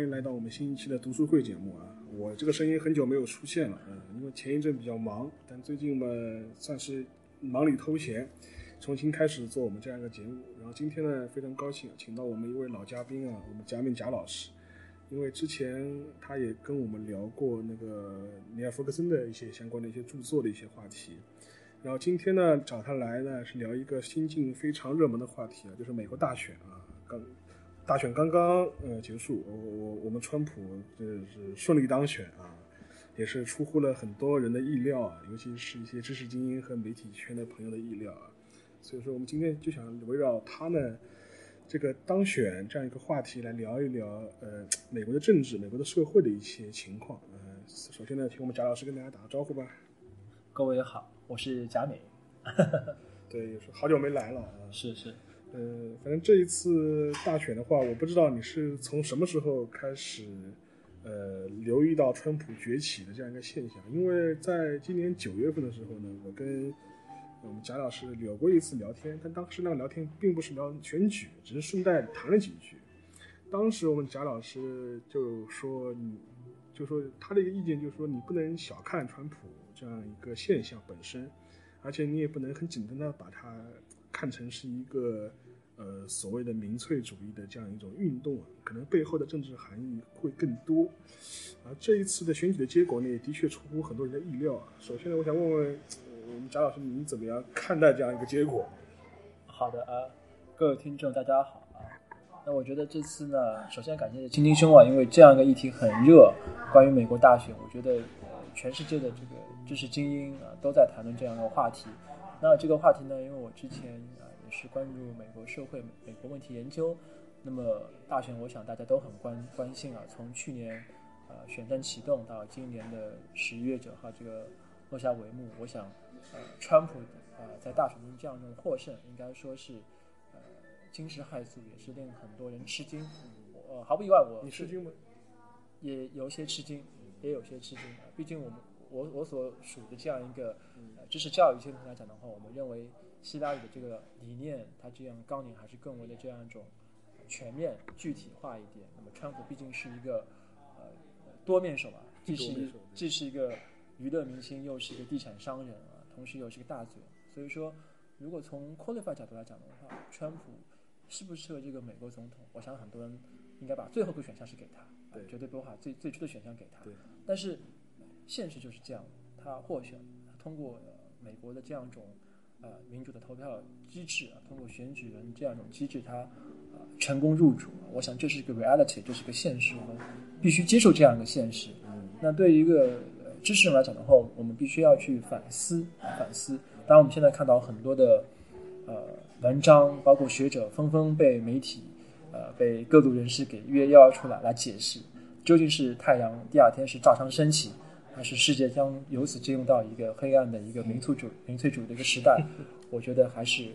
欢迎来到我们新一期的读书会节目啊。我这个声音很久没有出现了，嗯，因为前一阵比较忙，但最近嘛算是忙里偷闲，重新开始做我们这样一个节目。然后今天呢非常高兴，请到我们一位老嘉宾啊，我们贾敏贾老师，因为之前他也跟我们聊过那个尼尔弗格森的一些相关的一些著作的一些话题。然后今天呢找他来呢是聊一个新近非常热门的话题啊，就是美国大选啊，刚。大选刚刚呃结束，我我我们川普这是顺利当选啊，也是出乎了很多人的意料啊，尤其是一些知识精英和媒体圈的朋友的意料啊。所以说，我们今天就想围绕他呢这个当选这样一个话题来聊一聊呃美国的政治、美国的社会的一些情况。呃，首先呢，请我们贾老师跟大家打个招呼吧。各位好，我是贾美。对，好久没来了啊。是是。呃，反正这一次大选的话，我不知道你是从什么时候开始，呃，留意到川普崛起的这样一个现象。因为在今年九月份的时候呢，我跟我们贾老师有过一次聊天，但当时那个聊天并不是聊选举，只是顺带谈了几句。当时我们贾老师就说，你就说他的一个意见就是说，你不能小看川普这样一个现象本身，而且你也不能很简单的把它。看成是一个呃所谓的民粹主义的这样一种运动啊，可能背后的政治含义会更多。而这一次的选举的结果呢，也的确出乎很多人的意料啊。首先呢，我想问问我们贾老师，您怎么样看待这样一个结果？好的啊，各位听众大家好啊。那我觉得这次呢，首先感谢青青兄啊，因为这样一个议题很热，关于美国大选，我觉得全世界的这个知识精英啊都在谈论这样一个话题。那这个话题呢，因为我之前啊也是关注美国社会、美国问题研究，那么大选，我想大家都很关关心啊。从去年呃选战启动到今年的十一月九号这个落下帷幕，我想呃川普啊在大选中这样一种获胜，应该说是呃惊世骇俗，也是令很多人吃惊。呃毫不意外，我你吃惊吗？也有些吃惊，也有些吃惊啊。毕竟我们我我所属的这样一个呃。知识教育系统来讲的话，我们认为希拉里的这个理念，它这样纲领还是更为的这样一种全面具体化一点。那么川普毕竟是一个呃多面手啊，既是既是一个娱乐明星，又是一个地产商人啊，同时又是个大嘴。所以说，如果从 qualify 角度来讲的话，川普适不适合这个美国总统？我想很多人应该把最后一个选项是给他，对，绝对不会把最最初的选项给他。对，但是现实就是这样，他获选，通过。美国的这样一种呃民主的投票机制啊，通过选举人这样一种机制，它啊成功入主。我想这是一个 reality，这是个现实，我们必须接受这样一个现实。那对于一个知识人来讲的话，我们必须要去反思反思。当然，我们现在看到很多的呃文章，包括学者纷纷被媒体呃被各路人士给约邀出来来解释，究竟是太阳第二天是照常升起。还是世界将由此进入到一个黑暗的一个民族主民粹主义的一个时代，我觉得还是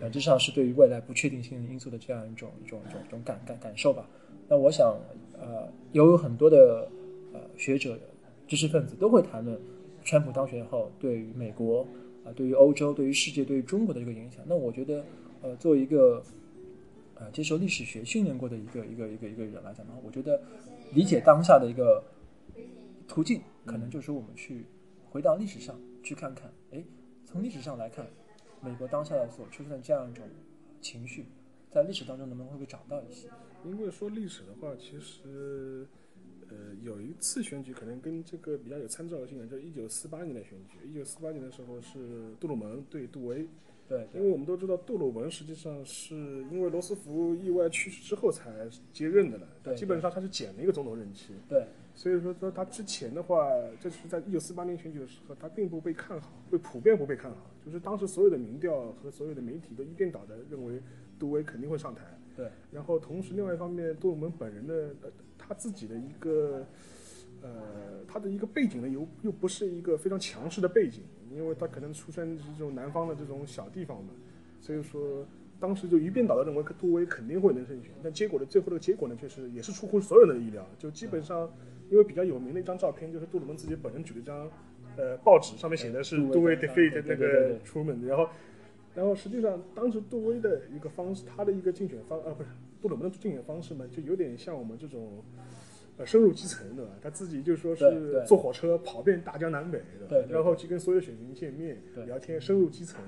本质上是对于未来不确定性因素的这样一种一种一种一种感感感受吧。那我想，呃，有很多的呃学者、知识分子都会谈论川普当选后对于美国啊、对于欧洲、对于世界、对于中国的这个影响。那我觉得，呃，作为一个呃接受历史学训练过的一个一个一个一个人来讲的话，我觉得理解当下的一个途径。可能就是，我们去回到历史上去看看，哎，从历史上来看，美国当下的所出现的这样一种情绪，在历史当中能不能会被找到一些？因为说历史的话，其实，呃，有一次选举可能跟这个比较有参照性的，就是一九四八年的选举。一九四八年的时候是杜鲁门对杜威，对，因为我们都知道杜鲁门实际上是因为罗斯福意外去世之后才接任的了，对，基本上他是减了一个总统任期，对。所以说，说他之前的话，这是在一九四八年选举的时候，他并不被看好，被普遍不被看好。就是当时所有的民调和所有的媒体都一边倒的认为杜威肯定会上台。对。然后同时，另外一方面，杜鲁门本人的呃他自己的一个呃他的一个背景呢，又又不是一个非常强势的背景，因为他可能出身是这种南方的这种小地方嘛。所以说，当时就一边倒的认为杜威肯定会能胜选。但结果的最后的结果呢，确实也是出乎所有人的意料，就基本上。因为比较有名的一张照片，就是杜鲁门自己本人举了一张，呃，报纸，上面写的是杜威 defeat 那个出门，然后，然后实际上当时杜威的一个方式，他的一个竞选方，啊，不是杜鲁门的竞选方式嘛，就有点像我们这种。呃，深入基层，对吧？他自己就说是坐火车跑遍大江南北，对然后去跟所有选民见面对聊天，深入基层。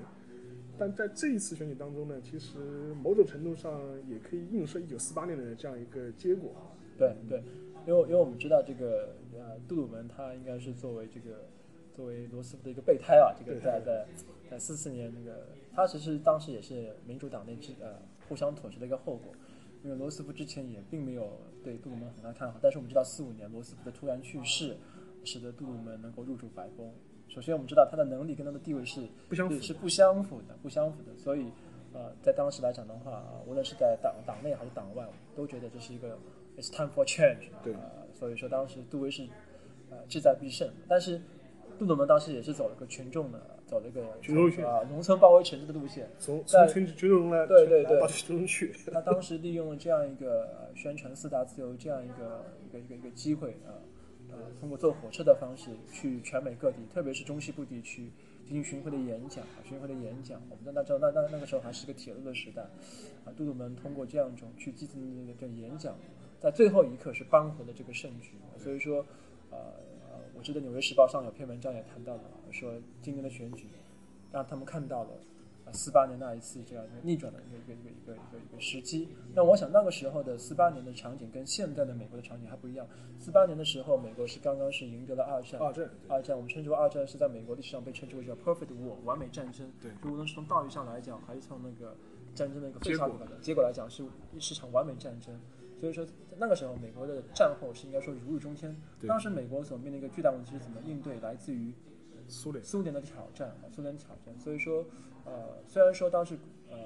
但在这一次选举当中呢，其实某种程度上也可以映射一九四八年的这样一个结果。对对，因为因为我们知道这个呃，杜鲁门他应该是作为这个作为罗斯福的一个备胎啊，这个在在在四四年那个，他其实当时也是民主党内之呃互相妥协的一个后果，因为罗斯福之前也并没有对杜鲁门很大看好，但是我们知道四五年罗斯福的突然去世，使得杜鲁门能够入主白宫。首先我们知道他的能力跟他的地位是不相符对是不相符的，不相符的，所以呃，在当时来讲的话，啊无论是在党党内还是党外，都觉得这是一个 it's time for change。对呃，所以说当时杜威是呃志在必胜，但是杜鲁门当时也是走了个群众的，走了一个群众线啊农村包围城市的路线。从在从群群众来对对对来到群众去，他当时利用了这样一个呃宣传四大自由这样一个一个一个一个机会啊，呃，通过坐火车的方式去全美各地，特别是中西部地区进行巡回的演讲啊，巡回的演讲。我们在那知道那那那个时候还是个铁路的时代啊，杜鲁门通过这样一种去基层的演讲，在最后一刻是扳回了这个胜局。所以说，呃呃，我记得《纽约时报》上有篇文章也谈到了，说今年的选举让他们看到了。呃，四八年那一次这样一个逆转的一个一个一个一个一个一个时机。那我想那个时候的四八年的场景跟现在的美国的场景还不一样。四八年的时候，美国是刚刚是赢得了二战，二战二战我们称之为二战是在美国历史上被称之为叫 perfect war 完美战争。对就无论是从道义上来讲，还是从那个战争的一个非常结果来讲是是场完美战争。所以说，在那个时候，美国的战后是应该说如日中天。对当时美国所面临一个巨大问题是怎么应对来自于苏联苏联的挑战啊，苏联挑战。所以说，呃，虽然说当时呃，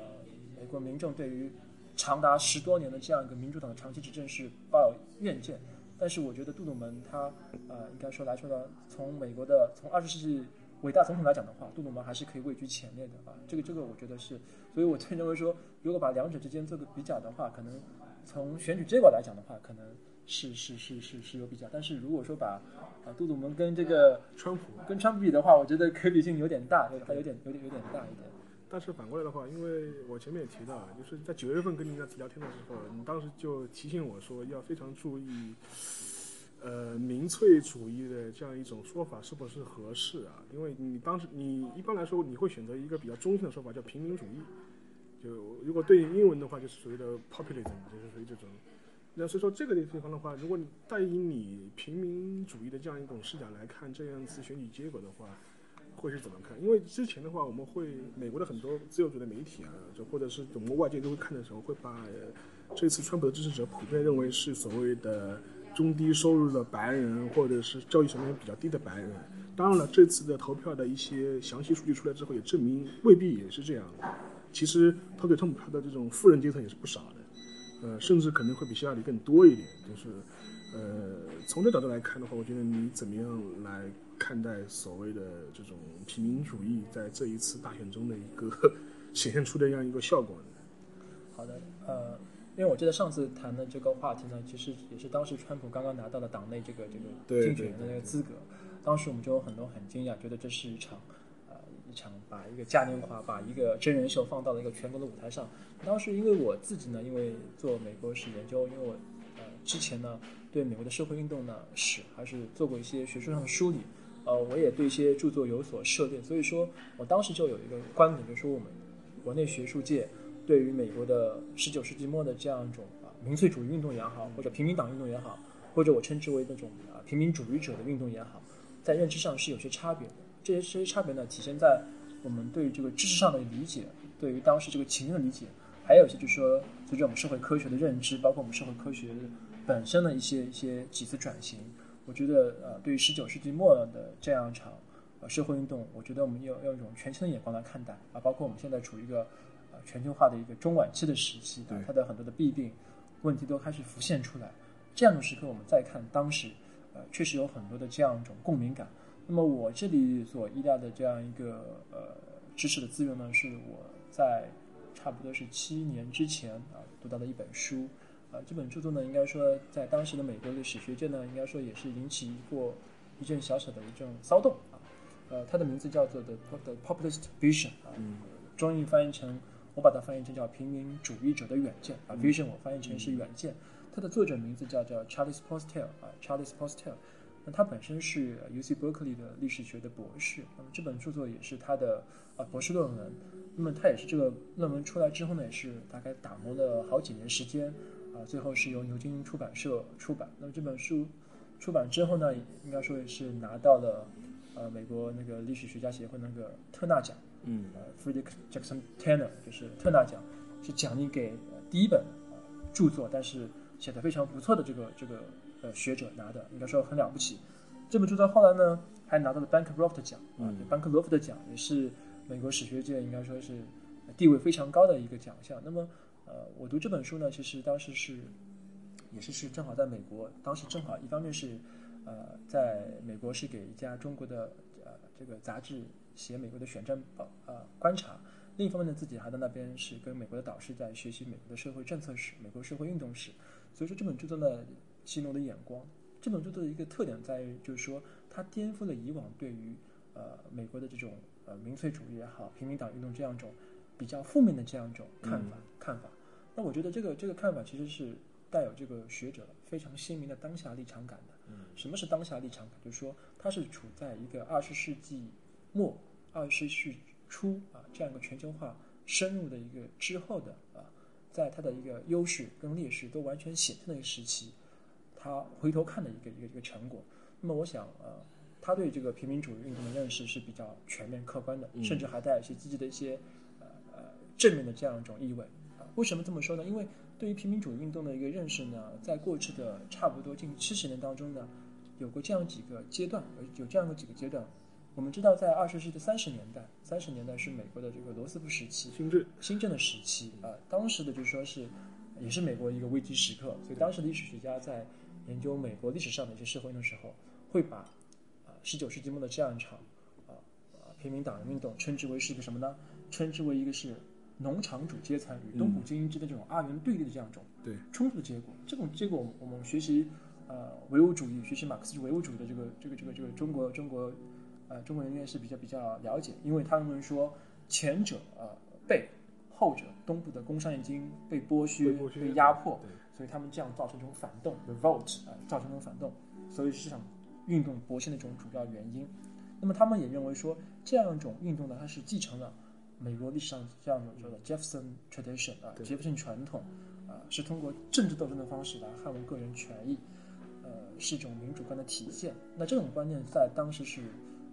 美国民众对于长达十多年的这样一个民主党的长期执政是抱有怨见，但是我觉得杜鲁门他呃，应该说来说呢，从美国的从二十世纪伟大总统来讲的话，杜鲁门还是可以位居前列的啊。这个这个我觉得是，所以我认为说，如果把两者之间做个比较的话，可能从选举结果来讲的话，可能是是是是是有比较，但是如果说把啊杜鲁门跟这个川普。跟川普比的话，我觉得可比性有点大，还有点有点有点大一点。但是反过来的话，因为我前面也提到，啊，就是在九月份跟您那次聊天的时候，你当时就提醒我说要非常注意，呃，民粹主义的这样一种说法是不是合适啊？因为你当时你一般来说你会选择一个比较中性的说法，叫平民主义。就如果对应英文的话，就是所谓的 populism，就是属于这种。那所以说这个地方的话，如果你带以你平民主义的这样一种视角来看这样一次选举结果的话，会是怎么看？因为之前的话，我们会美国的很多自由主义的媒体啊，就或者是我们外界都会看的时候，会把、这次川普的支持者普遍认为是所谓的中低收入的白人，或者是教育水平比较低的白人。当然了，这次的投票的一些详细数据出来之后，也证明未必也是这样。其实投给川普票的这种富人阶层也是不少的。呃，甚至可能会比希拉里更多一点。就是，呃，从这角度来看的话，我觉得你怎么样来看待所谓的这种平民主义在这一次大选中的一个 显现出的这样一个效果呢？好的，呃，因为我记得上次谈的这个话题呢，其实也是当时川普刚刚拿到了党内这个这个竞选人的那个资格，当时我们就有很多很惊讶，觉得这是一场。一场把一个嘉年华，把一个真人秀放到了一个全国的舞台上。当时因为我自己呢，因为做美国史研究，因为我呃之前呢对美国的社会运动呢史还是做过一些学术上的梳理，呃，我也对一些著作有所涉猎，所以说我当时就有一个观点，就是说我们国内学术界对于美国的十九世纪末的这样一种啊民粹主义运动也好，或者平民党运动也好，或者我称之为那种啊平民主义者的运动也好，在认知上是有些差别的。这些这些差别呢，体现在我们对于这个知识上的理解，对于当时这个情境的理解，还有一些就是说随着我们社会科学的认知，包括我们社会科学本身的一些一些几次转型，我觉得呃，对于十九世纪末的这样一场呃社会运动，我觉得我们要要用一种全新的眼光来看待啊，包括我们现在处于一个呃全球化的一个中晚期的时期，它的很多的弊病问题都开始浮现出来。这样的时刻，我们再看当时，呃，确实有很多的这样一种共鸣感。那么我这里所依赖的这样一个呃知识的资源呢，是我在差不多是七年之前啊读到的一本书，啊这本著作呢，应该说在当时的美国的史学界呢，应该说也是引起过一阵小小的一阵骚动啊，呃，它的名字叫做 The The Populist Vision 啊，中译翻译成我把它翻译成叫平民主义者的远见啊，vision 我翻译成是远见。它的作者名字叫叫 Charles Postel 啊，Charles Postel。那他本身是 UC Berkeley 的历史学的博士，那么这本著作也是他的啊博士论文。那么他也是这个论文出来之后呢，也是大概打磨了好几年时间啊，最后是由牛津出版社出版。那么这本书出版之后呢，应该说也是拿到了呃美国那个历史学家协会那个特纳奖。嗯，呃，Frederick Jackson Tanner 就是特纳奖，是奖励给第一本著作，但是写的非常不错的这个这个呃学者拿的，应该说很了不起。这本著作后来呢，还拿到了 Bancroft 奖啊，Bancroft 奖也是美国史学界应该说是地位非常高的一个奖项。那么，呃，我读这本书呢，其实当时是也是是正好在美国，当时正好一方面是呃在美国是给一家中国的呃这个杂志。写美国的选战报呃观察，另一方面呢，自己还在那边是跟美国的导师在学习美国的社会政策史、美国社会运动史，所以说这本著作呢吸引我的眼光。这本著作的一个特点在于，就是说它颠覆了以往对于呃美国的这种呃民粹主义也好、平民党运动这样一种比较负面的这样一种看法看法。那我觉得这个这个看法其实是带有这个学者非常鲜明的当下立场感的。嗯什么是当下立场感？就是说它是处在一个二十世纪末。二十世纪初啊，这样一个全球化深入的一个之后的啊，在它的一个优势跟劣势都完全显现的一个时期，他回头看的一个一个一个成果。那么我想呃，他对这个平民主义运动的认识是比较全面客观的，甚至还带有一些积极的一些呃呃正面的这样一种意味啊。为什么这么说呢？因为对于平民主义运动的一个认识呢，在过去的差不多近七十年当中呢，有过这样几个阶段，有这样的几个阶段。我们知道，在二十世纪的三十年代，三十年代是美国的这个罗斯福时期，新政新政的时期啊。当时的就是说是，也是美国一个危机时刻，所以当时的历史学家在研究美国历史上的一些社会运动时候，会把啊十九世纪末的这样一场啊啊平民党人运动称之为是一个什么呢？称之为一个是农场主阶层与东部精英之间这种二元对立的这样一种对冲突的结果。这种结果，我们学习呃唯物主义，学习马克思唯物主义的这个这个这个这个中国中国。呃，中国人员是比较比较了解，因为他们说前者呃被，后者东部的工商业精英被剥削、被压迫，所以他们这样造成这种反动 （revolt） 啊，造成这种反动，所以是场运动勃兴的这种主要原因。那么他们也认为说，这样一种运动呢，它是继承了美国历史上这样一种叫做 Jefferson tradition 啊，杰弗逊传统啊，是通过政治斗争的方式来捍卫个人权益，呃，是一种民主观的体现。那这种观念在当时是。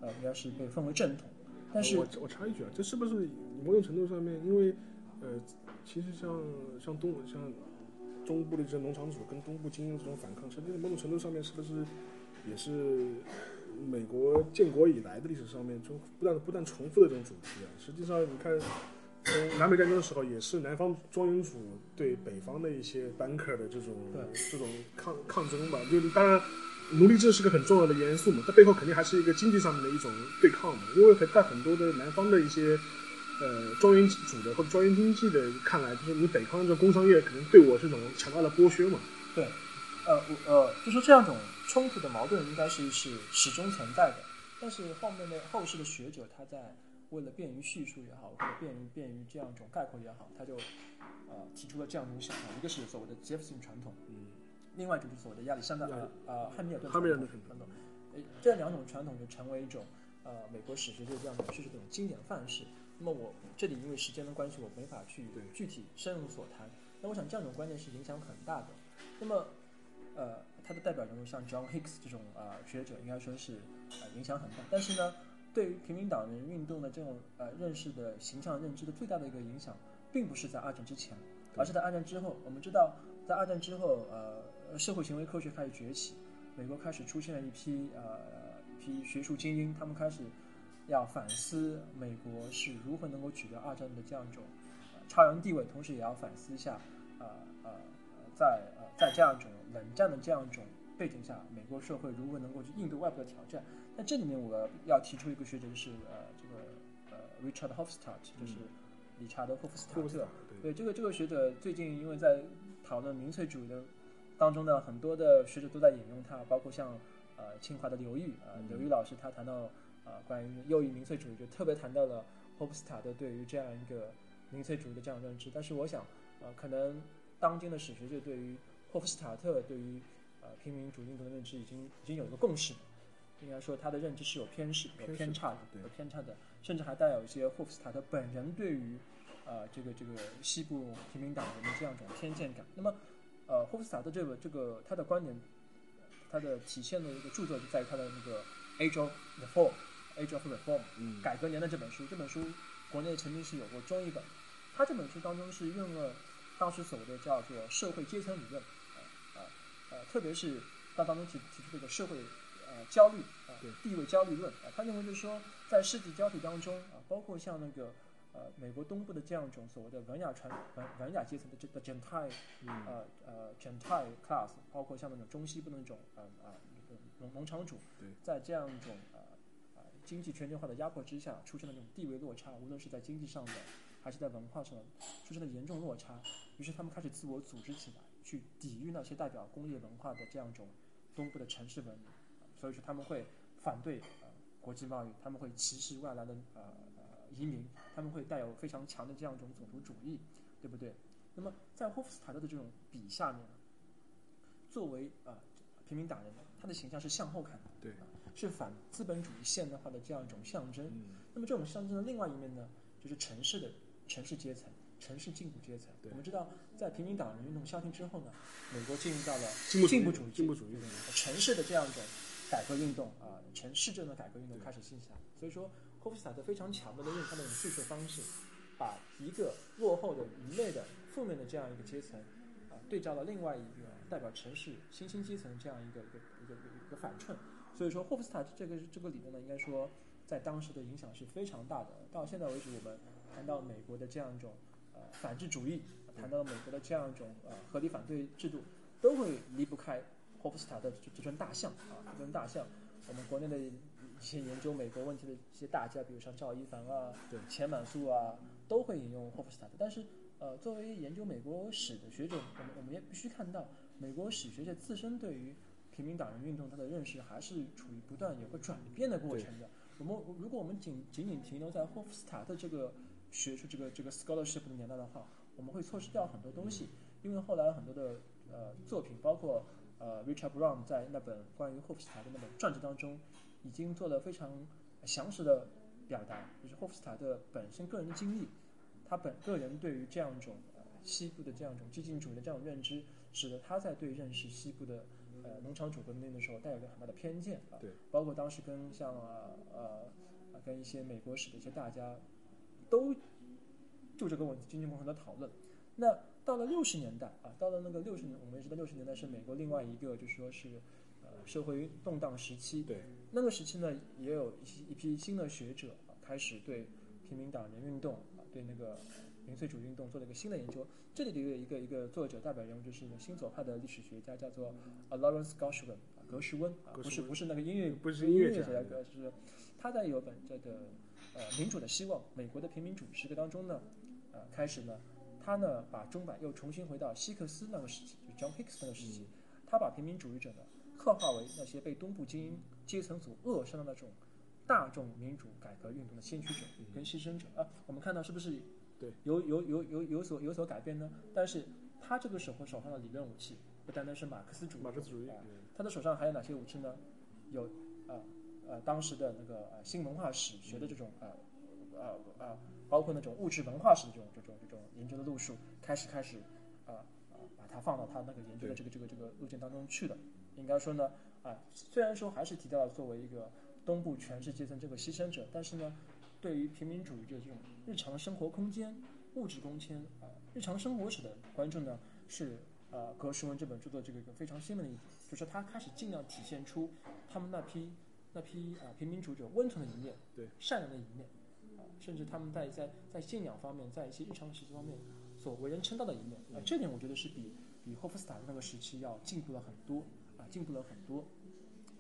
呃，应该是被奉为正统，但是我我插一句啊，这是不是某种程度上面，因为呃，其实像像东像中部的这些农场主跟东部精英这种反抗，实际上某种程度上面是不是也是美国建国以来的历史上面就不断不断重复的这种主题啊？实际上你看，从南北战争的时候，也是南方庄园主对北方的一些 banker 的这种这种抗抗争吧，就是当然。奴隶制是个很重要的元素嘛，它背后肯定还是一个经济上面的一种对抗嘛。因为很在很多的南方的一些呃庄园主的或者庄园经济的看来，就是你北方这工商业可能对我这种强大的剥削嘛。对，呃呃，就说这样一种冲突的矛盾应该是是始终存在的。但是后面的后世的学者他在为了便于叙述也好，或者便于便于这样一种概括也好，他就呃提出了这样一种想法，一个是所谓的杰弗逊传统，嗯。另外就是所谓的亚历山大呃呃汉密尔顿传统，呃这两种传统就成为一种呃美国史学界这样的叙述这种经典范式。那么我这里因为时间的关系，我没法去具体深入所谈。那我想这样一种观念是影响很大的。那么呃他的代表人物像 John Hicks 这种啊学者，应该说是呃影响很大。但是呢，对于平民党人运动的这种呃认识的形象认知的最大的一个影响，并不是在二战之前，而是在二战之后。我们知道在二战之后呃。社会行为科学开始崛起，美国开始出现了一批呃一批学术精英，他们开始要反思美国是如何能够取得二战的这样一种呃超然地位，同时也要反思一下呃呃在呃在这样一种冷战的这样一种背景下，美国社会如何能够去应对外部的挑战。那这里面我要提出一个学者，就是呃这个呃 Richard Hofstad，就是理查德·霍夫斯塔特。对这个这个学者最近因为在讨论民粹主义的。当中呢，很多的学者都在引用他，包括像呃清华的刘玉啊，刘玉老师他谈到啊关于右翼民粹主义，就特别谈到了霍布斯塔特对于这样一个民粹主义的这样认知。但是我想，呃，可能当今的史学界对于霍夫斯塔特对于呃平民主义运动的认知已经已经有一个共识了。应该说他的认知是有偏视、有偏差的，有偏差的，甚至还带有一些霍夫斯塔特本人对于呃这个这个西部平民党人的这样一种偏见感。那么，呃，霍夫斯塔特这个这个他的观点，他的体现的一个著作就在于他的那个《Age of Reform》，《Age of Reform》改革年的这本书。这本书国内曾经是有过中译本。他这本书当中是用了当时所谓的叫做社会阶层理论，啊呃，特别是他当中提提出这个社会。呃，焦虑啊，地位焦虑论啊，他认为就是说，在世纪交替当中啊，包括像那个呃美国东部的这样一种所谓的文雅传文文雅阶层的这个 gentile 呃呃 gentile class，包括像那种中西部的那种呃啊农农场主，在这样一种呃呃经济全球化的压迫之下，出现了这种地位落差，无论是在经济上的还是在文化上，出现了严重落差，于是他们开始自我组织起来，去抵御那些代表工业文化的这样一种东部的城市文明。所以说他们会反对呃国际贸易，他们会歧视外来的呃呃移民，他们会带有非常强的这样一种种族主义，对不对？那么在霍夫斯塔特的这种笔下面，作为呃平民党人，他的形象是向后看的，对，是反资本主义现代化的这样一种象征。那么这种象征的另外一面呢，就是城市的城市阶层。城市进步阶层，我们知道，在平民党人运动消停之后呢，美国进入到了进步主义、进步主义。城市的这样一种改革运动啊，城市政的改革运动开始兴起来。所以说，霍夫斯塔特非常巧妙的用他的叙述方式，把一个落后的、愚昧的、负面的这样一个阶层啊，对照了另外一个代表城市新兴阶层这样一个一个一个一个反衬。所以说，霍夫斯塔这个这个理论呢，应该说在当时的影响是非常大的。到现在为止，我们谈到美国的这样一种呃。反智主义谈到了美国的这样一种呃合理反对制度，都会离不开霍夫斯塔的这这尊大象啊，这尊大象。我们国内的一些研究美国问题的一些大家，比如像赵一凡啊、对钱满素啊，都会引用霍夫斯塔特。但是呃，作为研究美国史的学者，我们我们也必须看到，美国史学界自身对于平民党人运动它的认识，还是处于不断有个转变的过程的。我们如果我们仅仅仅停留在霍夫斯塔特这个。学术这个这个 scholarship 的年代的话，我们会错失掉很多东西，因为后来很多的呃作品，包括呃 Richard Brown 在那本关于霍夫斯塔的那本传记当中，已经做了非常详实的表达，就是霍夫斯塔的本身个人的经历，他本个人对于这样一种呃西部的这样一种激进主义的这样认知，使得他在对认识西部的呃农场主革命的时候带有个很大的偏见啊，对，包括当时跟像呃呃跟一些美国史的一些大家。都就这个问题进行过很多讨论。那到了六十年代啊，到了那个六十年，我们也知道六十年代是美国另外一个，就是说是呃社会动荡时期。对。那个时期呢，也有一一批新的学者啊，开始对平民党人运动啊，对那个民粹主义运动做了一个新的研究。这里的一个一个作者代表人物就是新左派的历史学家，叫做 Lawrence Gershwin 啊，格什温啊，不是不是那个音乐不是音乐家，是他在有本这个。呃，民主的希望，美国的平民主义时代当中呢，呃，开始呢，他呢把钟摆又重新回到希克斯那个时期，就 John Hicks 那个时期，他把平民主义者呢刻画为那些被东部精英阶层所扼杀的那种大众民主改革运动的先驱者跟牺牲者啊。我们看到是不是对有有有有有所有所改变呢？但是他这个时候手上的理论武器不单单是马克思主义，马克思主义，他的手上还有哪些武器呢？有啊。呃，当时的那个呃新文化史学的这种呃呃呃，包括那种物质文化史的这种这种这种研究的路数，开始开始呃呃把它放到他那个研究的这个这个这个路径当中去的。应该说呢，啊，虽然说还是提到了作为一个东部权势阶层这个牺牲者，但是呢，对于平民主义的这种日常生活空间、物质空间啊、日常生活史的关注呢，是呃格什文这本著作这个一个非常鲜明的一点，就是他开始尽量体现出他们那批。那批啊平民主义者温存的一面，对善良的一面，啊，甚至他们在在在信仰方面，在一些日常习俗方面所为人称道的一面，啊，这点我觉得是比比霍夫斯塔那个时期要进步了很多，啊，进步了很多。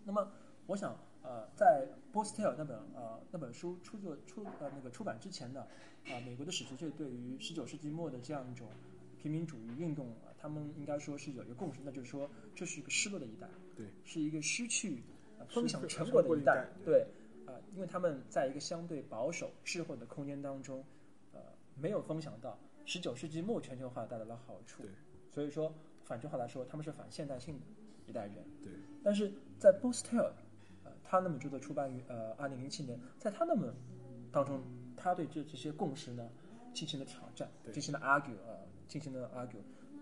那么，我想，呃，在波斯特尔那本呃那本书出作出呃那个出版之前呢，啊，美国的史学界对于十九世纪末的这样一种平民主义运动，他们应该说是有一个共识，那就是说这是一个失落的一代，对，是一个失去。呃分享成果的一代，对，啊，因为他们在一个相对保守、滞后的空间当中，呃，没有分享到十九世纪末全球化带来的好处。对，所以说反句话来说，他们是反现代性的一代人。对，但是在 b o s t e l 呃，他那本著作出版于呃二零零七年，在他那本当中，他对这这些共识呢进行了挑战，对进行了 argue 呃，进行了 argue，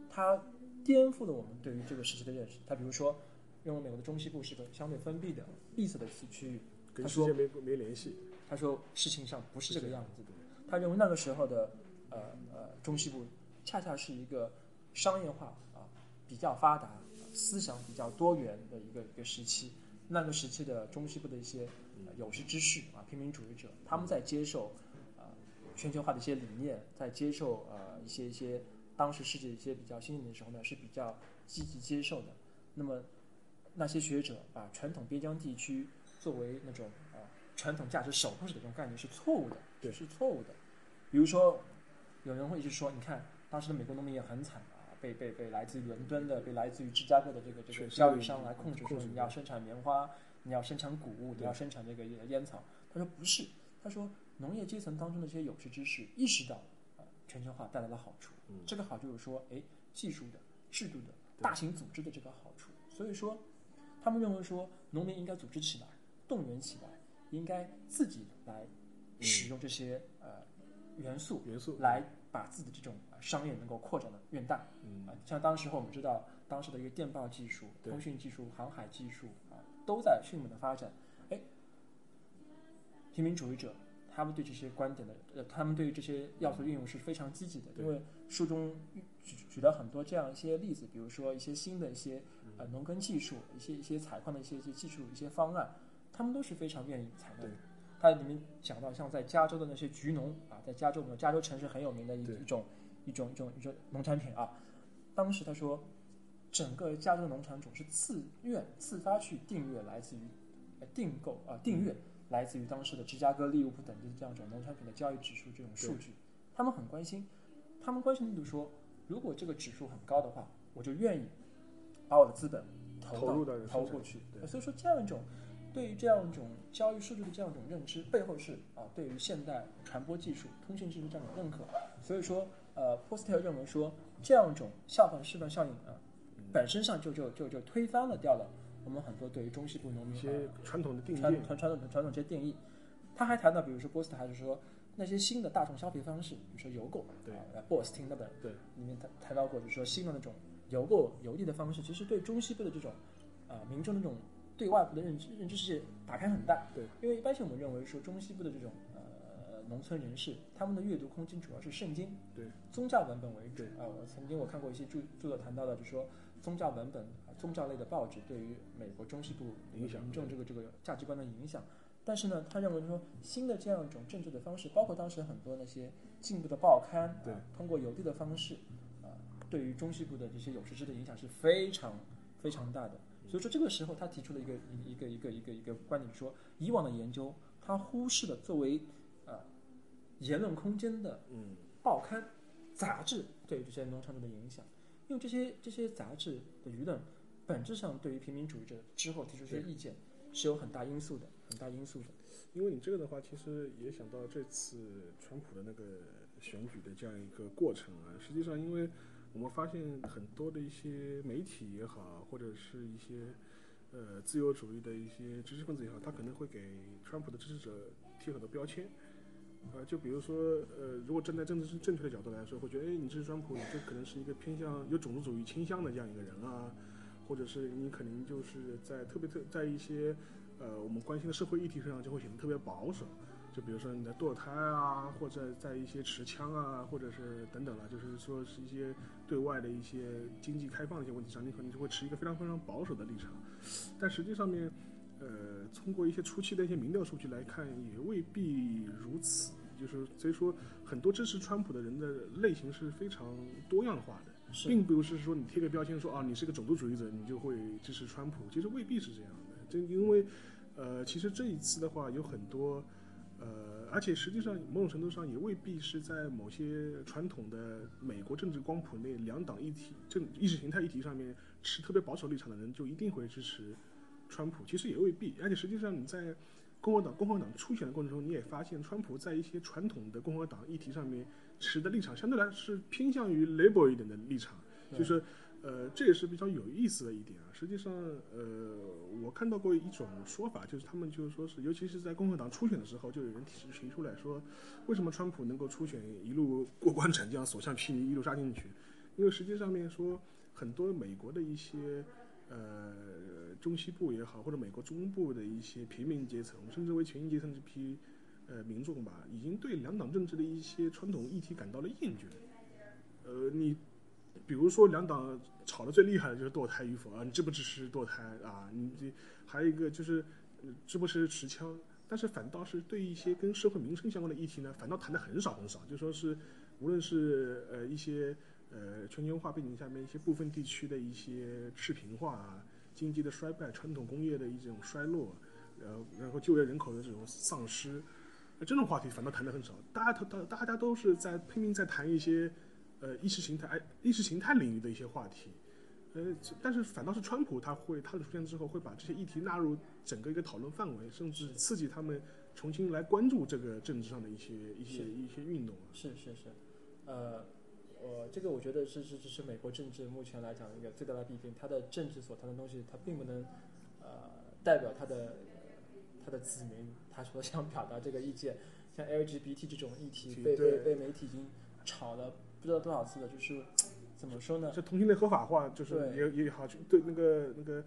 他颠覆了我们对于这个时期的认识。他比如说，认为美国的中西部是个相对封闭的闭塞的区区域，他说跟世界没没联系。他说事情上不是这个样子的。他认为那个时候的呃呃中西部恰恰是一个商业化啊比较发达、思想比较多元的一个一个时期。那个时期的中西部的一些、呃有识之士啊、平民主义者，他们在接受呃全球化的一些理念，在接受呃一些一些当时世界一些比较新颖的时候呢，是比较积极接受的。那么那些学者把传统边疆地区作为那种啊、呃传统价值守护者的这种概念是错误的，对是错误的。比如说，有人会一直说，你看当时的美国农民也很惨啊，被被被来自于伦敦的、被来自于芝加哥的这个这个是交易商来控制，说你要生产棉花，你要生产谷物，你要生产这个烟草。他说不是，他说农业阶层当中的这些有识之士意识到全球化带来了好处，嗯这个好就是说，哎，技术的、制度的、大型组织的这个好处。所以说，他们认为说，农民应该组织起来，动员起来，应该自己来使用这些、呃元素元素来把自己的这种呃商业能够扩展的越大。嗯啊，像当时候我们知道，当时的一个电报技术、通讯技术、航海技术啊，都在迅猛的发展。哎，平民主义者他们对这些观点的，呃，他们对于这些要素运用是非常积极的，对因为书中举举了很多这样一些例子，比如说一些新的一些嗯呃农耕技术、一些一些采矿的一些一些技术、一些方案，他们都是非常愿意采纳的对。它里面讲到，像在加州的那些橘农啊，在加州我们加州城市很有名的一一种一种一种一种农产品啊。当时他说，整个加州的农场主是自愿自发去订阅来自于呃订购啊订阅来自于当时的芝加哥、利物浦等地的这样一种农产品的交易指数这种数据，他们很关心，他们关心的就是说，如果这个指数很高的话，我就愿意把我的资本投投入到投过去。对所以说这样一种对于这样一种交易数据的这样一种认知，背后是啊对于现代传播技术、通讯技术这样一种认可。所以说，呃，波斯特认为说这样一种效仿示范效应啊，本身上就就就就推翻了掉了我们很多对于中西部农民一些传统的定义传，传传统传统这些定义。他还谈到，比如说波斯特还是说那些新的大众消费方式，比如说邮购，对啊，波斯汀那本对里面谈谈到过，就是说新的那种邮购邮递的方式，其实对中西部的这种啊、民众的这种对外部的认知认知世界打开很大。对，因为一般性我们认为说中西部的这种呃农村人士，他们的阅读空间主要是圣经，对宗教文本为主对啊。我曾经我看过一些著著作谈到的，就是说宗教文本、啊、宗教类的报纸对于美国中西部影响民众这个这个价值观的影响。但是呢，他认为说新的这样一种政治的方式，包括当时很多那些进步的报刊，对啊，通过邮递的方式，啊，对于中西部的这些有识之的影响是非常非常大的。所以说这个时候他提出了一个一个一个一个一个观点，说以往的研究他忽视了作为呃言论空间的嗯报刊、杂志对于这些农场主的影响，因为这些这些杂志的舆论本质上对于平民主义者之后提出这些意见是有很大因素的，很大因素的。因为你这个的话，其实也想到这次川普的那个选举的这样一个过程啊。实际上，因为我们发现很多的一些媒体也好，或者是一些呃自由主义的一些知识分子也好，他可能会给川普的支持者贴很多标签。呃，就比如说，呃，如果站在政治正确的角度来说，会觉得，哎，你支持川普，你这可能是一个偏向有种族主义倾向的这样一个人啊，或者是你可能就是在特别特在一些呃我们关心的社会议题上就会显得特别保守，就比如说你的堕胎啊，或者在一些持枪啊，或者是等等了，就是说是一些对外的一些经济开放的一些问题上，你可能就会持一个非常非常保守的立场。但实际上面，呃，通过一些初期的一些民调数据来看，也未必如此。就是所以说，很多支持川普的人的类型是非常多样化的。并不是说你贴个标签说啊你是个种族主义者，你就会支持川普，其实未必是这样的。就因为，呃，其实这一次的话有很多，呃，而且实际上某种程度上也未必是在某些传统的美国政治光谱内两党议题政意识形态议题上面持特别保守立场的人就一定会支持川普，其实也未必。而且实际上你在共和党共和党初选的过程中，你也发现川普在一些传统的共和党议题上面持的立场相对来是偏向于 liberal 一点的立场，就是呃这也是比较有意思的一点啊。实际上呃我看到过一种说法，就是他们就是说是尤其是在共和党初选的时候，就有人提提出来说，为什么川普能够初选一路过关斩将，所向披靡，一路杀进去？因为实际上面说很多美国的一些。呃，中西部也好，或者美国中部的一些平民阶层，甚至为权益阶层这批呃民众吧，已经对两党政治的一些传统议题感到了厌倦。呃，你比如说两党吵得最厉害的就是堕胎与否啊，你支不支持堕胎啊？你这还有一个就是支不支持持枪？但是反倒是对一些跟社会民生相关的议题呢，反倒谈的很少很少。就说是无论是呃一些。呃，全球化背景下面一些部分地区的一些赤贫化啊，经济的衰败，传统工业的一种衰落，呃然后就业人口的这种丧失，这种话题反倒谈的很少。大家都大大家都是在拼命在谈一些呃意识形态、意识形态领域的一些话题，呃，但是反倒是川普他会他的出现之后会把这些议题纳入整个一个讨论范围，甚至刺激他们重新来关注这个政治上的一些一些一些运动啊。是是是，呃，我这个我觉得是是是是美国政治目前来讲一个最大的弊病，他的政治所谈的东西，他并不能呃代表他的他的子民他所想表达这个意见。像 LGBT 这种议题被被对被媒体已经炒了不知道多少次了，就是怎么说呢？这同性恋合法化，就是也也好，就对那个那个，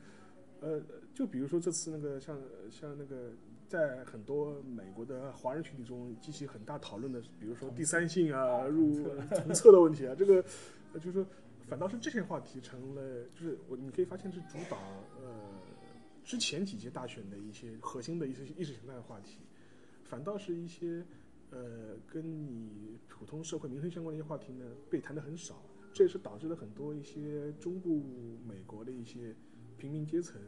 呃，就比如说这次那个像像那个，在很多美国的华人群体中激起很大讨论的，比如说第三性啊、入同测的问题啊，这个呃就是说，反倒是这些话题成了，就是我你可以发现是主导呃之前几届大选的一些核心的一些意识形态的话题，反倒是一些呃跟你普通社会民生相关的一些话题呢被谈的很少。这也是导致了很多一些中部美国的一些平民阶层，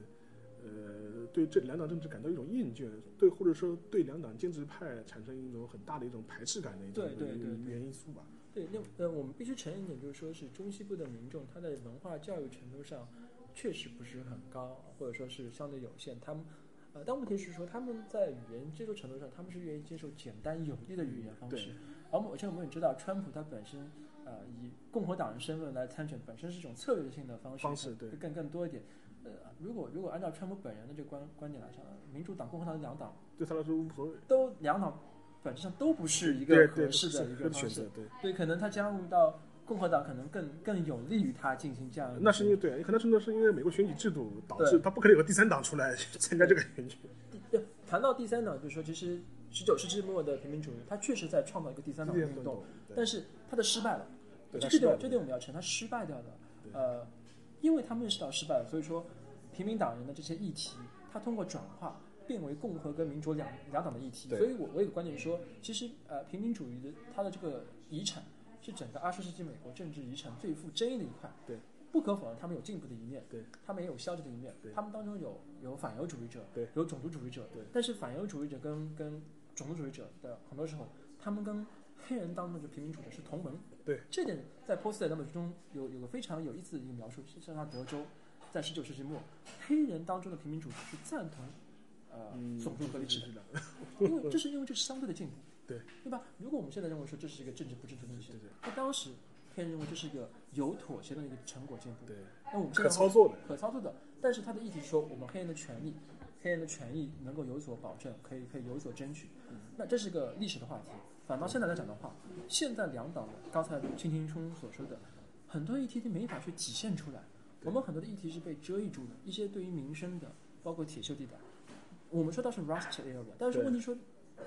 呃，对这两党政治感到一种厌倦，对或者说对两党建制派产生一种很大的一种排斥感的一种对对对对原因素吧。对，那呃，我们必须承认一点，就是说是中西部的民众，他在文化教育程度上确实不是很高，或者说是相对有限。他们，呃，但问题是说他们在语言接受程度上，他们是愿意接受简单有力的语言方式。而我而且我们也知道，川普他本身，呃，以共和党人身份来参选，本身是一种策略性的方式，方式对更更多一点。呃，如果如果按照川普本人的这个观观点来讲，民主党、共和党两党对他来说无所谓，都两党本质上都不是一对对个合适的一个方式选择。，对。对，可能他加入到共和党，可能更更有利于他进行这样的。那是因为对，很大程度是因为美国选举制度导致他不可能有个第三党出来参加这个选举。对谈到第三党，就是说，其实十九世纪末的平民主义，他确实在创造一个第三党的运动，但是他的失败了。对，这点这点我们要承认，他失败掉的。呃，因为他们认识到失败了，所以说平民党人的这些议题，他通过转化变为共和跟民主两两党的议题。所以我我有个观点说，其实呃平民主义的它的这个遗产是整个二十世纪美国政治遗产最富争议的一块。对，不可否认他们有进步的一面，对，他们也有消极的一面对，他们当中有有反犹主义者，对，有种族主义者，对，但是反犹主义者跟跟种族主义者的很多时候，他们跟黑人当中的平民主义者是同盟，对，这点在波斯的那本书中有有个非常有意思的一个描述，是像德州在十九世纪末，黑人当中的平民主义是赞同呃嗯，种族隔离制度，的，因为这是因为这是相对的进步，对对吧？如果我们现在认为说这是一个政治不正确的东西对，对那当时黑人认为这是一个有妥协的一个成果进步，对，那我们现在可操作的，可操作的，但是他的议题说我们黑人的权利，黑人的权益能够有所保证，可以可以有所争取。那这是个历史的话题。反倒现在来讲的话，现在两党的刚才青青冲所说的很多议题都没法去体现出来。我们很多的议题是被遮蔽住的，一些对于民生的，包括铁锈地带，我们说到是 rust area，但是问题说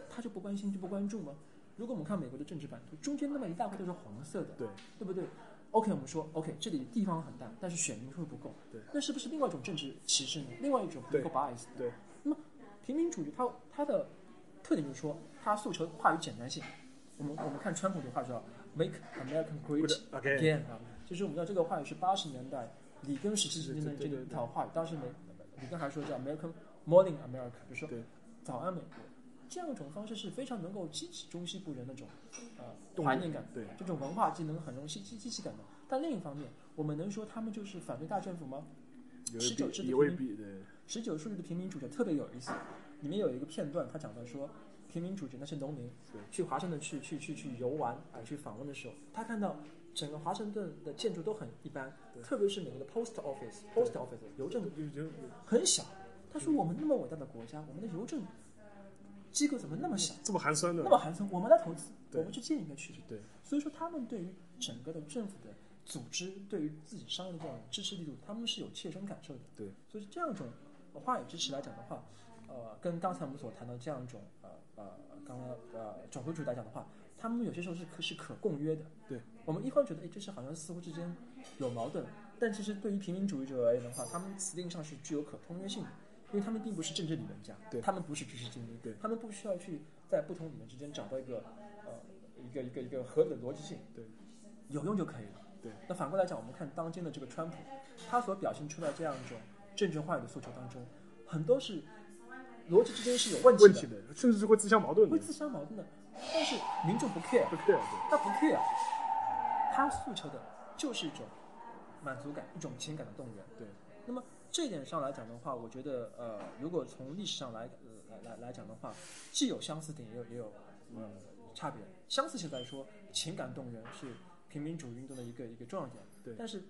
他就不关心就不关注吗？如果我们看美国的政治版图，中间那么一大块都是黄色的，对，对不对？OK，我们说 OK，这里地方很大，但是选民会不够，对，那是不是另外一种政治歧视呢？另外一种对 political bias？对，那么平民主义它它的特点就是说，它诉求话语简单性。我们我们看川普的话叫 “Make American Great again Again” 啊，就是我们知道这个话语是八十年代里根时期之间的这对对对一套话语，当时美里根还说叫 “American Morning America”，就是说对早安美国。这样一种方式是非常能够激起中西部人那种呃怀念感，对，这种文化技能很容易激激激起感的。但另一方面，我们能说他们就是反对大政府吗？有19世纪一也未必对，十九世纪的平民主义特别有意思，里面有一个片段，他讲到说，平民主义那些农民对去华盛顿去去去去游玩啊，去访问的时候，他看到整个华盛顿的建筑都很一般，对特别是美国的 post office post office 邮政邮政很小。他说我们那么伟大的国家，我们的邮政机构怎么那么小，这么寒酸的那，么寒酸？我们来投资，我们去建一个去。对所以说，他们对于整个的政府的组织，对于自己商业的这种支持力度，他们是有切身感受的。对，所以这样一种话语支持来讲的话，呃，跟刚才我们所谈到这样一种呃呃，刚刚呃种族主义来讲的话，他们有些时候是可是可共约的。对，我们一方觉得，哎，这是好像似乎之间有矛盾，但其实对于平民主义者而言的话，他们词定上是具有可通约性的。因为他们并不是政治理论家，对他们不是知识精英，对他们不需要去在不同理论之间找到一个呃一个一个一个合理的逻辑性，对，有用就可以了。对，那反过来讲，我们看当今的这个川普，他所表现出来这样一种政治话语的诉求当中，很多是逻辑之间是有问题的，问题的，甚至是会自相矛盾的，会自相矛盾的。但是民众不 care，不 care 他不 care，他诉求的就是一种满足感，一种情感的动员。对，那么这一点上来讲的话，我觉得呃，如果从历史上来呃来来来讲的话，既有相似点，也有也有呃差别。相似性来说，情感动员是平民主义运动的一个一个重要点。对但是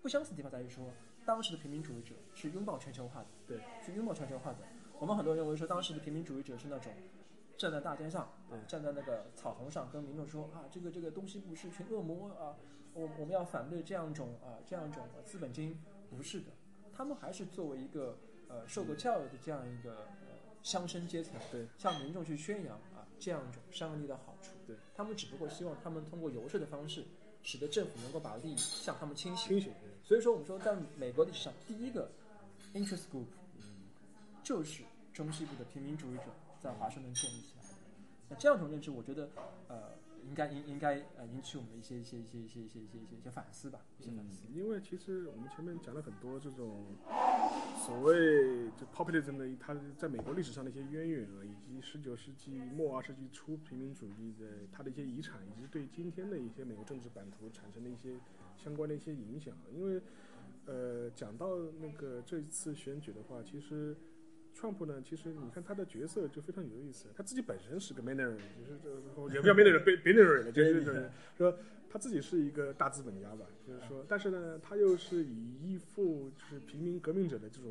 不相似的地方在于说，当时的平民主义者是拥抱全球化的，对，是拥抱全球化的。我们很多人认为说，当时的平民主义者是那种站在大街上，对站在那个草丛上跟民众说啊，这个这个东西不是群恶魔啊，我我们要反对这样一种啊这样一种呃资本精英，不是的，他们还是作为一个呃受过教育的这样一个呃乡绅阶层，对，向民众去宣扬啊这样一种商业利的好处，对，他们只不过希望他们通过游说的方式，使得政府能够把利益向他们倾斜，所以说，我们说在美国历史上，第一个 interest group 就是中西部的平民主义者在华盛顿建立起来的。那这样一种认知，我觉得呃，应该应应该呃引起我们一些一些一些一些一些一些一些一些反思吧，一些反思。因为其实我们前面讲了很多这种所谓就 populism 的，它在美国历史上的一些渊源啊，以及十九世纪末二十世纪初平民主义的它的一些遗产，以及对今天的一些美国政治版图产生的一些相关的一些影响。因为呃，讲到那个这次选举的话，其实。川普呢，其实你看他的角色就非常有意思，他自己本身是个 manner，就是这也不叫 manner，被 binary 了，就是就是说他自己是一个大资本家吧，就是说，但是呢，他又是以一副就是平民革命者的这种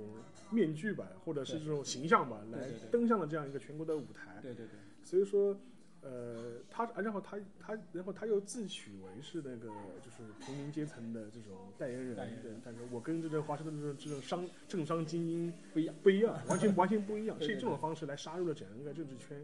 面具吧，或者是这种形象吧，来登上了这样一个全国的舞台。对对对，所以说，呃，他然后他他然后他又自诩为是那个就是平民阶层的这种代言人，但是我跟这个华盛顿这种这种商政商精英不一样，不一样，完全完全不一样，是以这种方式来杀入了整个政治圈。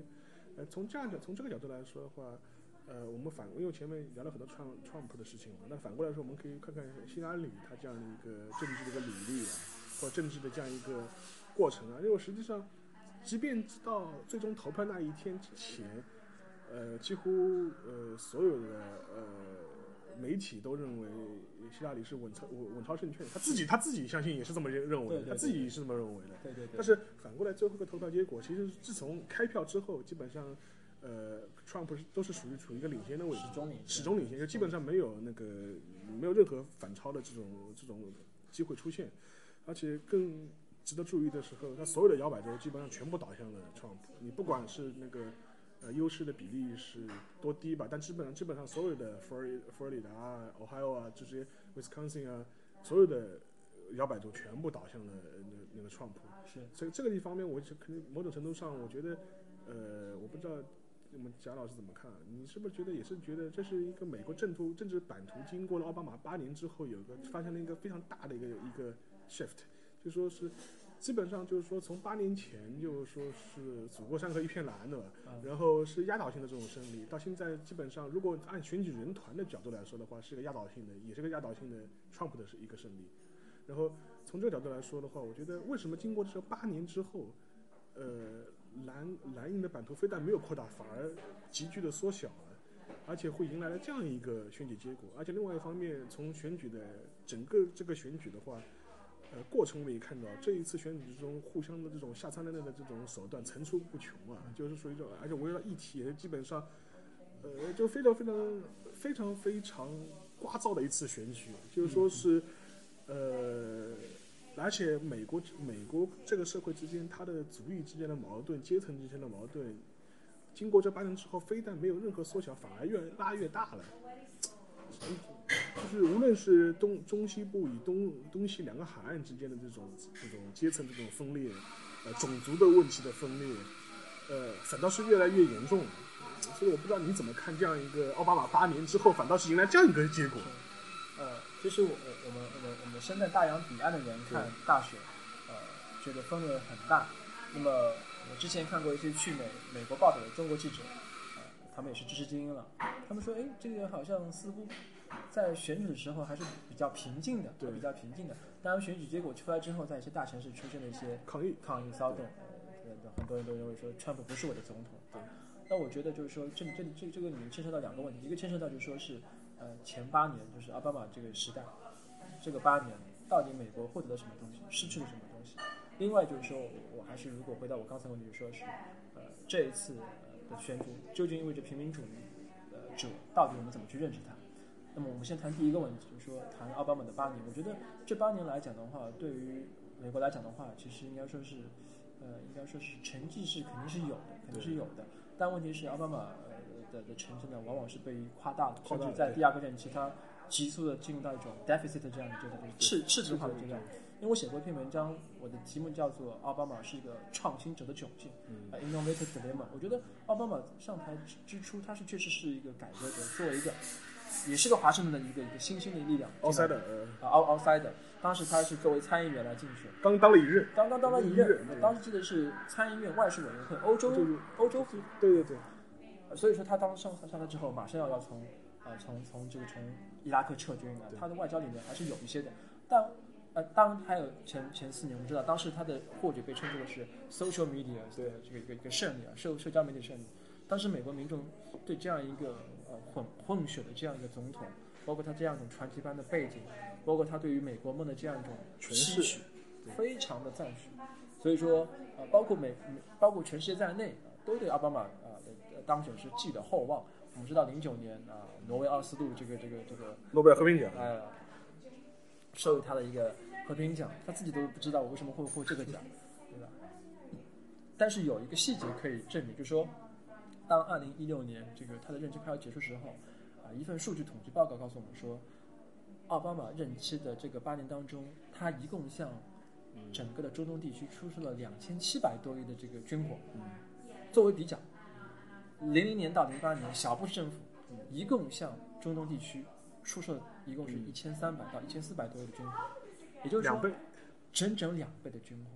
呃，从这样的从这个角度来说的话，呃，我们反因为前面聊了很多创创普的事情嘛，那反过来说，我们可以看看希拉里他这样的一个政治的一个履历啊，或政治的这样一个过程啊，因为实际上，即便到最终投票那一天之前，呃，几乎呃所有的呃媒体都认为希拉里是稳操稳稳操胜券，他自己他自己相信也是这么认认为的，对对他自己是这么认为的。对对对。但是反过来，最后的投票结果，其实自从开票之后，基本上，呃，Trump 是都是属于处于一个领先的位置，始终领先始终领先，就基本上没有那个没有任何反超的这种这种机会出现，而且更值得注意的时候，他所有的摇摆州基本上全部倒向了 Trump，你不管是那个。呃，优势的比例是多低吧？但基本上基本上所有的佛佛罗里达啊、Ohio 啊这些 Wisconsin 啊，所有的摇摆州全部倒向了那那个 Trump。是所以这个一方面，我是肯定某种程度上，我觉得，呃，我不知道我们贾老师怎么看，你是不是觉得也是觉得这是一个美国政图政治版图经过了奥巴马八年之后，有个发生了一个非常大的一个一个 shift，就说是。基本上就是说，从八年前就是说是祖国山河一片蓝的，嗯然后是压倒性的这种胜利，到现在基本上，如果按选举人团的角度来说的话，是个压倒性的，也是个压倒性的 Trump 的是一个胜利。然后从这个角度来说的话，我觉得为什么经过这八年之后，呃，蓝蓝营的版图非但没有扩大，反而急剧的缩小了，而且会迎来了这样一个选举结果。而且另外一方面，从选举的整个这个选举的话，呃，过程我们也看到，这一次选举之中，互相的这种下三滥的这种手段层出不穷啊，就是属于这种，而且围绕议题也基本上，呃，就非常非常非常非常聒噪的一次选举，就是说是，呃，而且美国美国这个社会之间，它的族裔之间的矛盾、阶层之间的矛盾，经过这八年之后，非但没有任何缩小，反而越拉越大了。就是无论是东中西部与东东西两个海岸之间的这种这种阶层这种分裂，呃，种族的问题的分裂，呃，反倒是越来越严重了。所以我不知道你怎么看这样一个奥巴马八年之后，反倒是迎来这样一个结果。呃，其实我我我们我们我们身在大洋彼岸的人看大选，呃，觉得氛围很大。那么我之前看过一些去美美国报道的中国记者，呃，他们也是知识精英了，他们说，哎，这个好像似乎在选举的时候还是比较平静的，对比较平静的。当然，选举结果出来之后，在一些大城市出现了一些抗议抗议骚动，呃，很多人都认为说川普不是我的总统。对，那我觉得就是说，这里这里这这个里面牵涉到两个问题，一个牵涉到就是说是，呃，前八年就是奥巴马这个时代，这个八年到底美国获得了什么东西，失去了什么东西？另外就是说，我还是如果回到我刚才问题，就说是，呃，这一次呃的选举究竟意味着平民主义呃者到底我们怎么去认识它？那么我们先谈第一个问题，就是说谈奥巴马的八年。我觉得这八年来讲的话，对于美国来讲的话，其实应该说是，呃，应该说是成绩是肯定是有的，肯定是有的。但问题是奥巴马呃的的成绩呢，往往是被夸大的，甚至在第二个任期，他急速的进入到一种 deficit 这样的阶段，就是赤赤字化的阶段。因为我写过一篇文章，我的题目叫做《奥巴马是一个创新者的窘境》嗯啊 （Innovator Dilemma）。我觉得奥巴马上台之之初，他是确实是一个改革者，作为一个也是个华盛顿的一个一个新兴的力量。奥塞的呃啊，奥奥塞的，当时他是作为参议员来竞选，刚当了一任，刚刚当了一一任当时记得是参议院外事委员会欧洲欧洲对对对，呃所以说他当上上台之后，马上要要从呃从从这个从伊拉克撤军了，他的外交里面还是有一些的，但呃当还有前前四年，我们知道当时他的或者被称作的是 social media 的这个一个一个胜利啊，社社交媒体胜利。当时美国民众对这样一个呃混混血的这样一个总统，包括他这样一种传奇般的背景，包括他对于美国梦的这样一种诠释期许，非常的赞许。所以说，呃，包括美，美包括全世界在内，呃都对奥巴马啊的的当选是寄予了厚望。我们知道，零九年啊，挪威奥斯陆这个这个这个诺贝尔和平奖，呃，授予他的一个和平奖，他自己都不知道我为什么会获这个奖，对吧？但是有一个细节可以证明，就是说，当二零一六年这个他的任期快要结束时候，啊，一份数据统计报告告诉我们说，奥巴马任期的这个八年当中，他一共向整个的中东地区出售了两千七百多亿的这个军火。作为比较，零零年到零八年，小布什政府一共向中东地区出售一共是一千三百到一千四百多亿的军火，也就是说两倍，整整两倍的军火。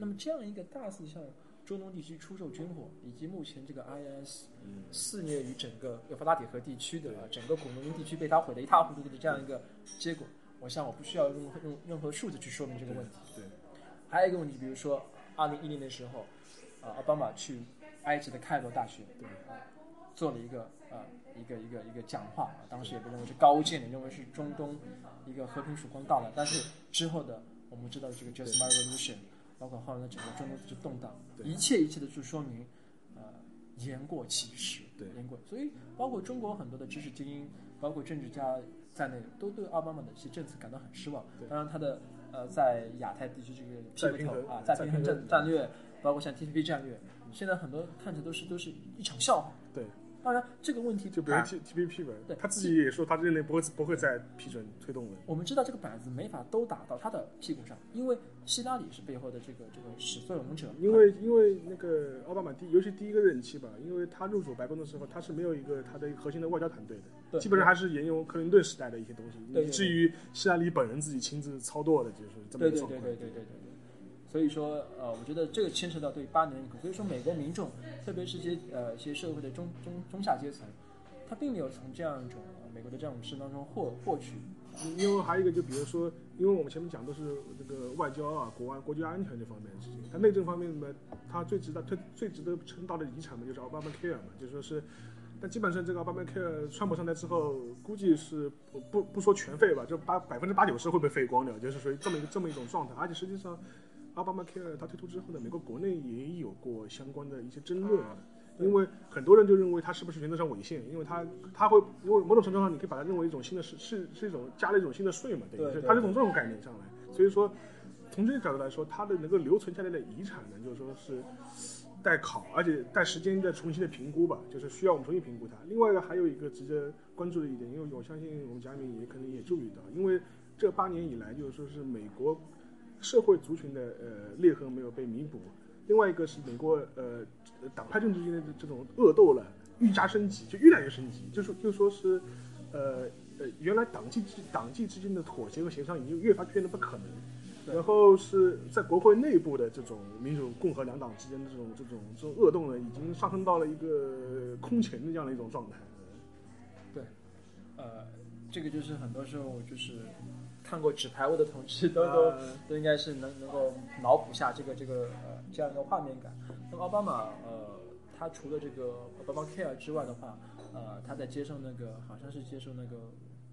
那么这样一个大肆向中东地区出售军火，以及目前这个 IS 肆虐于整个幼发拉底河地区的啊，整个古农民地区被他毁得一塌糊涂的这样一个结果，我想我不需要用用任何数字去说明这个问题。对，还有一个问题，比如说二零一零年的时候，啊，奥巴马去埃及的开罗大学，对啊，做了一个啊一个一个一个讲话啊，当时也被认为是高见的，认为是中东一个和平曙光到来。但是之后的我们知道这个 Just My Revolution，包括后来的整个中东之动荡，一切一切的就说明，呃，言过其实，对言过。所以包括中国很多的知识精英，包括政治家在内，都对奥巴马的一些政策感到很失望。当然他的呃在亚太地区这个再平衡啊，在平衡再平衡战战略，包括像 TPP 战略，现在很多看起来都是都是一场笑话。对，当然这个问题就比如板 T T P P 吧对，他自己也说他认为不会不会再批准推动了。我们知道这个板子没法都打到他的屁股上，因为希拉里是背后的这个这个始作俑者。因为因为那个奥巴马第尤其第一个任期吧，因为他入主白宫的时候，他是没有一个他的核心的外交团队的，对基本上还是沿用克林顿时代的一些东西，以至于希拉里本人自己亲自操作的，就是这么一个状况。对对对对对对。所以说，呃，我觉得这个牵扯到对八年的影响。所以说，美国民众，特别是些呃一些社会的中中中下阶层，他并没有从这样一种、美国的这种事当中获获取因为还有一个，就比如说，因为我们前面讲都是这个外交啊、国安、国家安全这方面的事情，但内政方面呢，它最值得、最最值得称道的遗产嘛，就是奥巴马 Care 嘛，就说是，但基本上这个奥巴马 Care 川普上台之后，估计是不不不说全废吧，就八百分之八九十会被废光掉，就是属于这么一个这么一种状态，而且实际上，奥巴马 Care 它推出之后呢，美国国内也有过相关的一些争论。因为很多人就认为它是不是原则上违宪，因为它它会因为某种程度上你可以把它认为一种新的是是是一种加了一种新的税嘛，等于对对是它是从这种概念上来，所以说从这个角度来说，它的能够留存下来的遗产呢，就是说是待考，而且待时间再重新的评估吧，就是需要我们重新评估它。另外一个还有一个值得关注的一点，因为我相信我们嘉宾也可能也注意到，因为这八年以来，就是说是美国社会族群的呃裂痕没有被弥补，另外一个是美国呃党派政治之间的这种恶斗了愈加升级，就越来越升级，就是就说是呃呃原来党纪之党纪之间的妥协和协商已经越发变得不可能。然后是在国会内部的这种民主共和两党之间的这种这种这种恶斗呢，已经上升到了一个空前的这样的一种状态。对，呃，这个就是很多时候就是看过《纸牌屋》的同志都都都应该是能能够脑补下这个这个呃这样一个画面感。那么奥巴马呃，他除了这个 Obama Care 之外的话，呃，他在接受那个好像是接受那个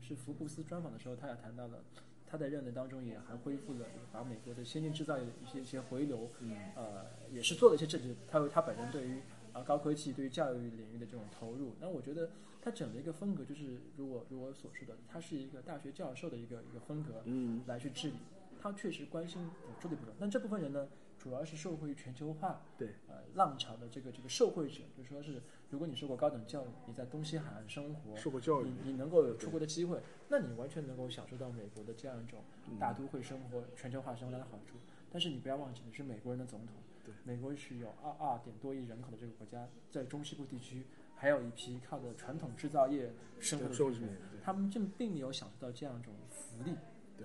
是福布斯专访的时候，他也谈到了。他在任内当中也还恢复了把美国的先进制造业的一些一些回流，嗯呃，也是做了一些政治。他他本人对于啊高科技、对于教育领域的这种投入，那我觉得他整的一个风格就是如我如我所说的，他是一个大学教授的一个一个风格，嗯，来去治理。他确实关心补助的部分，但这部分人呢？主要是受惠于全球化，对，呃，浪潮的这个这个受惠者，就说是，如果你受过高等教育，你在东西海岸生活，受过教育，你你能够有出国的机会，那你完全能够享受到美国的这样一种大都会生活、全球化生活的好处。但是你不要忘记，你是美国人的总统，对，美国是有二二点多亿人口的这个国家，在中西部地区还有一批靠着传统制造业生活的人，他们正并没有享受到这样一种福利，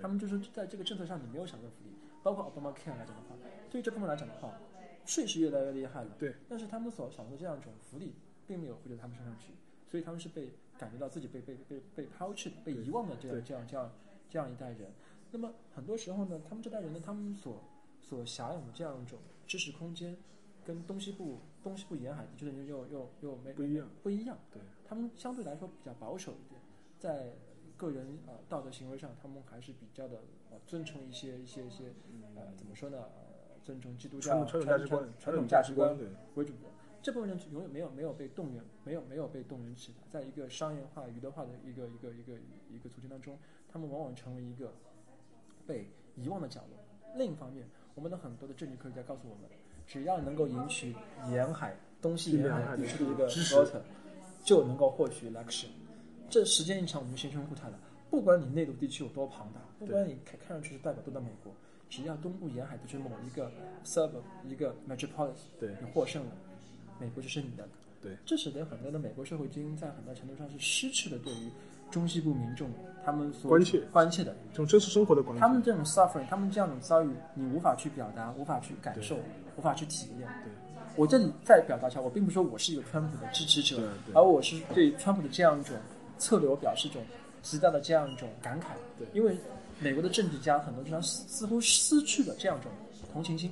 他们就是在这个政策上你没有享受到福利，包括 Obama Care 来讲的话。对于这方面来讲的话，税是越来越厉害了。对。但是他们所享受的这样一种福利，并没有回到他们身上去，所以他们是被感觉到自己被被被被抛弃、被遗忘的这样这样这样这样一代人。那么很多时候呢，他们这代人呢，他们所所享有的这样一种知识空间，跟东西部东西部沿海地区的人又又又没不一样，不一样。对。他们相对来说比较保守一点，在个人呃道德行为上，他们还是比较的呃尊崇一些一些一些呃怎么说呢？尊崇基督教传统价值观、传统价值观为主的这部分人永远没有没有被动员，没有没有被动员起来，在一个商业化、娱乐化的一个一个一个一个族群当中，他们往往成为一个被遗忘的角落。另一方面，我们的很多的政治科学家告诉我们，只要能够赢取沿海东西沿海地区的一个 vote，就能够获取 election。这时间一长，我们就形成固态了。不管你内陆地区有多庞大，不管你看看上去是代表多大美国。只要东部沿海地区某一个 suburb 一个 metropolis，对，你获胜了，美国就是你的。对，这使得很多的美国社会精英在很大程度上是失去了对于中西部民众他们所关切关切的这种真实生活的关他们这种 suffering，他们这样的遭遇，你无法去表达，无法去感受，无法去体验。对，我这里再表达一下，我并不是说我是一个川普的支持者，而我是对川普的这样一种策略，我表示一种极大的这样一种感慨。对，因为。美国的政治家很多地方似乎失去了这样一种同情心，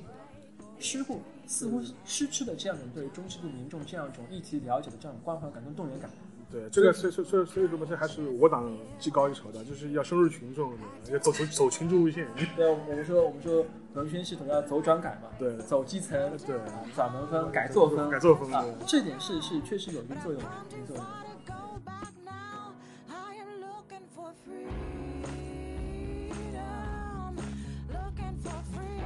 失乎似乎失去了这样一种对中西部民众这样一种议题了解的这样关怀感跟动员感。对，这个所以所以所以所以说，还是我党技高一筹的，就是要深入群众，要走走走群众路线。对，我们说我们说轮圈系统要走转改嘛，对，走基层，对，转能风改作风，改作风啊，这点事是确实有一定作用，有作用。Looking for freedom, looking for freedom.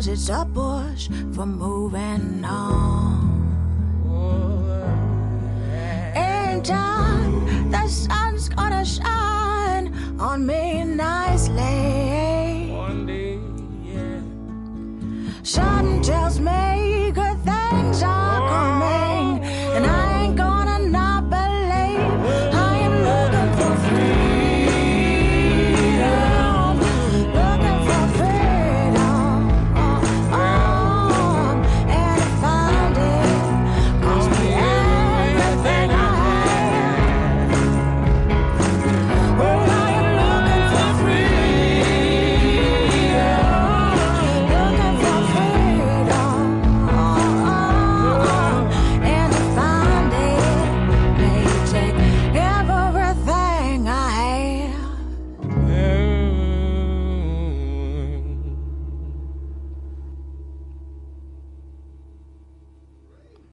knows it's a push for moving on. In time, the sun's gonna shine on me nicely. One day, yeah. Tells me.